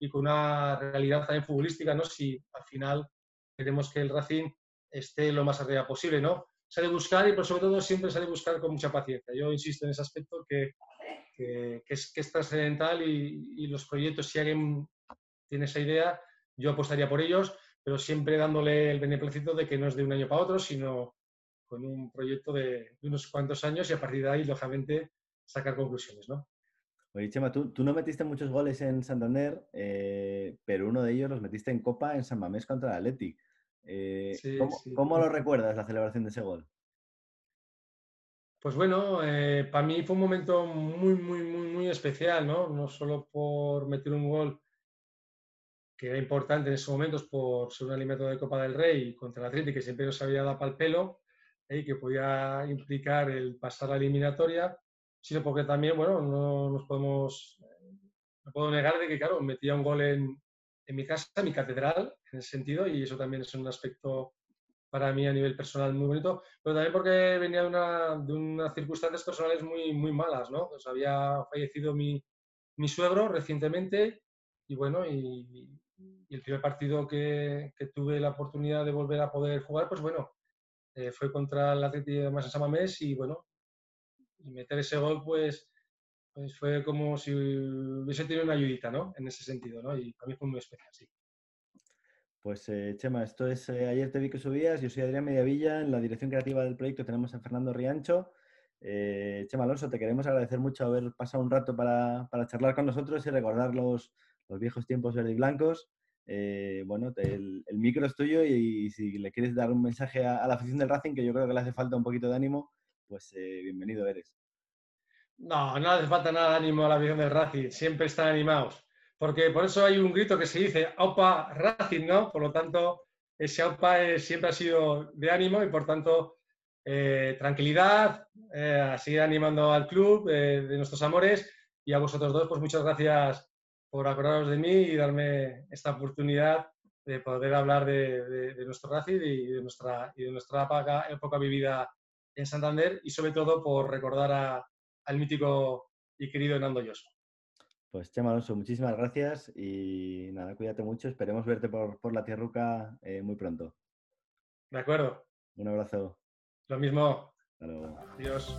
y con una realidad también futbolística, ¿no? Si al final queremos que el Racing esté lo más arriba posible, ¿no? Se ha de buscar y, por sobre todo, siempre se ha de buscar con mucha paciencia. Yo insisto en ese aspecto que, que, es, que es trascendental y, y, los proyectos, si alguien tiene esa idea, yo apostaría por ellos, pero siempre dándole el beneplácito de que no es de un año para otro, sino con un proyecto de, unos cuantos años y a partir de ahí, lógicamente, sacar conclusiones, ¿no? Oye, Chema, tú, no metiste muchos goles en Santander, eh, pero uno de ellos los metiste en Copa en San Mamés contra el Atleti. Eh, ¿cómo, lo recuerdas, la celebración de ese gol? Pues bueno, eh, para mí fue un momento muy, muy, muy, muy especial, ¿no? No solo por meter un gol que era importante en esos momentos por ser un alimento de Copa del Rey contra el Atleti, que siempre nos había dado para el pelo, y que podía implicar el pasar la eliminatoria, sino porque también, bueno, no nos podemos, no puedo negar de que, claro, metía un gol en, en mi casa, en mi catedral, en ese sentido, y eso también es un aspecto para mí a nivel personal muy bonito, pero también porque venía de, una, de unas circunstancias personales muy, muy malas, ¿no? Pues había fallecido mi, mi suegro recientemente y bueno, y, y el primer partido que, tuve la oportunidad de volver a poder jugar, pues bueno, eh, fue contra el Atlético de Massa Samamés y bueno, y meter ese gol pues, pues fue como si hubiese tenido una ayudita, ¿no? En ese sentido, ¿no? Y para mí fue muy especial, sí. Pues eh, Chema, esto es eh, Ayer te vi que subías, yo soy Adrián Mediavilla, en la dirección creativa del proyecto tenemos a Fernando Riancho. Chema Alonso, te queremos agradecer mucho haber pasado un rato para, para charlar con nosotros y recordar los, los viejos tiempos verde y blancos. Bueno, el, micro es tuyo y, si le quieres dar un mensaje a, la afición del Racing, que yo creo que le hace falta un poquito de ánimo, pues bienvenido eres. No, no hace falta nada de ánimo a la afición del Racing, siempre están animados porque por eso hay un grito que se dice AUPA Racing, ¿no? Por lo tanto, ese AUPA siempre ha sido de ánimo y por tanto, eh, tranquilidad, eh, a seguir animando al club eh, de nuestros amores y a vosotros dos, pues muchas gracias por acordaros de mí y darme esta oportunidad de poder hablar de, nuestro Racing y de nuestra, y de nuestra época, vivida en Santander y sobre todo por recordar al mítico y querido Hernando Yoso. Pues Chema Alonso, muchísimas gracias y nada, cuídate mucho. Esperemos verte por, por la tierruca eh, muy pronto. De acuerdo. Un abrazo. Lo mismo. Hasta luego. Adiós.